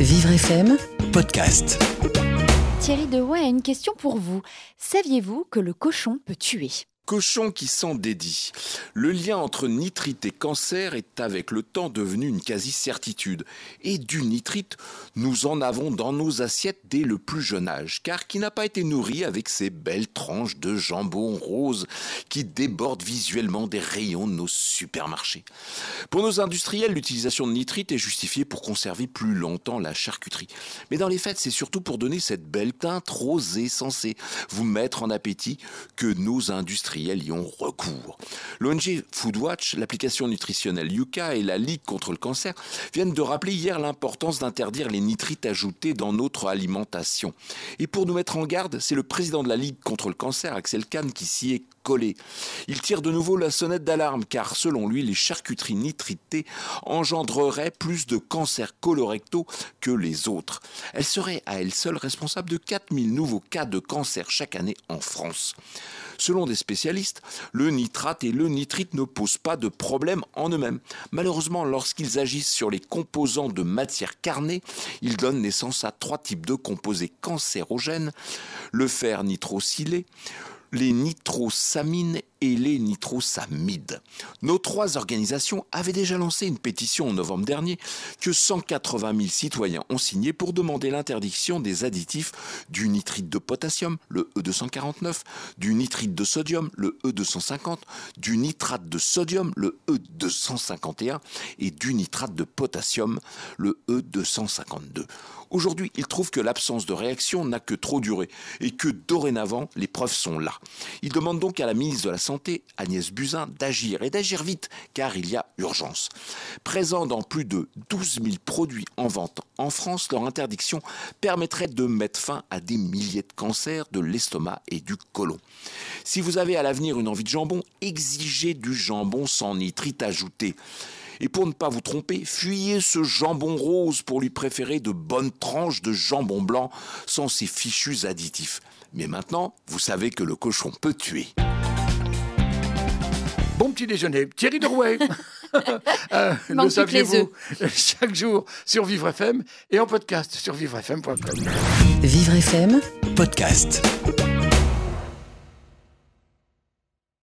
Vivre FM Podcast. Thierry Deroy a une question pour vous. Saviez-vous que le cochon peut tuer? Cochon qui s'en dédie. Le lien entre nitrite et cancer est avec le temps devenu une quasi-certitude. Et du nitrite, nous en avons dans nos assiettes dès le plus jeune âge, car qui n'a pas été nourri avec ces belles tranches de jambon rose qui débordent visuellement des rayons de nos supermarchés. Pour nos industriels, l'utilisation de nitrite est justifiée pour conserver plus longtemps la charcuterie. Mais dans les faits, c'est surtout pour donner cette belle teinte rosée censée vous mettre en appétit que nos industriels y ont recours. L'ONG Foodwatch, l'application nutritionnelle Yuka et la Ligue contre le cancer viennent de rappeler hier l'importance d'interdire les nitrites ajoutés dans notre alimentation. Et pour nous mettre en garde, c'est le président de la Ligue contre le cancer, Axel Kahn, qui s'y est Il tire de nouveau la sonnette d'alarme car selon lui, les charcuteries nitritées engendreraient plus de cancers colorectaux que les autres. Elles seraient à elles seules responsables de 4000 nouveaux cas de cancer chaque année en France. Selon des spécialistes, le nitrate et le nitrite ne posent pas de problème en eux-mêmes. Malheureusement, lorsqu'ils agissent sur les composants de matière carnée, ils donnent naissance à trois types de composés cancérogènes, le fer nitrosylé, les nitrosamines et les nitrosamides. Nos trois organisations avaient déjà lancé une pétition en novembre dernier que 180 000 citoyens ont signée pour demander l'interdiction des additifs du nitrite de potassium, le E249, du nitrite de sodium, le E250, du nitrate de sodium, le E251 et du nitrate de potassium, le E252. Aujourd'hui, ils trouvent que l'absence de réaction n'a que trop duré et que dorénavant, les preuves sont là. Ils demandent donc à la ministre de la Agnès Buzyn, d'agir et d'agir vite, car il y a urgence. Présent dans plus de 12 000 produits en vente en France, leur interdiction permettrait de mettre fin à des milliers de cancers de l'estomac et du côlon. Si vous avez à l'avenir une envie de jambon, exigez du jambon sans nitrite ajouté. Et pour ne pas vous tromper, fuyez ce jambon rose pour lui préférer de bonnes tranches de jambon blanc sans ces fichus additifs. Mais maintenant, vous savez que le cochon peut tuer. Petit déjeuner. Thierry Derouet. euh, le saviez-vous Chaque jour sur Vivre FM et en podcast sur vivrefm.com. Vivre FM, podcast.